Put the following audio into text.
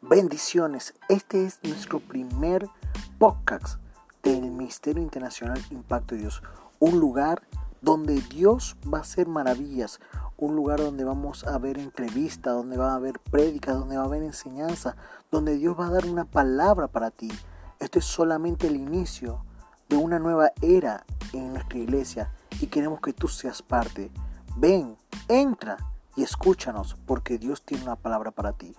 Bendiciones. Este es nuestro primer podcast del Ministerio Internacional Impacto de Dios. Un lugar donde Dios va a hacer maravillas. Un lugar donde vamos a ver entrevistas, donde va a haber prédicas, donde va a haber enseñanza, donde Dios va a dar una palabra para ti. Esto es solamente el inicio de una nueva era en nuestra iglesia y queremos que tú seas parte. Ven, entra y escúchanos porque Dios tiene una palabra para ti.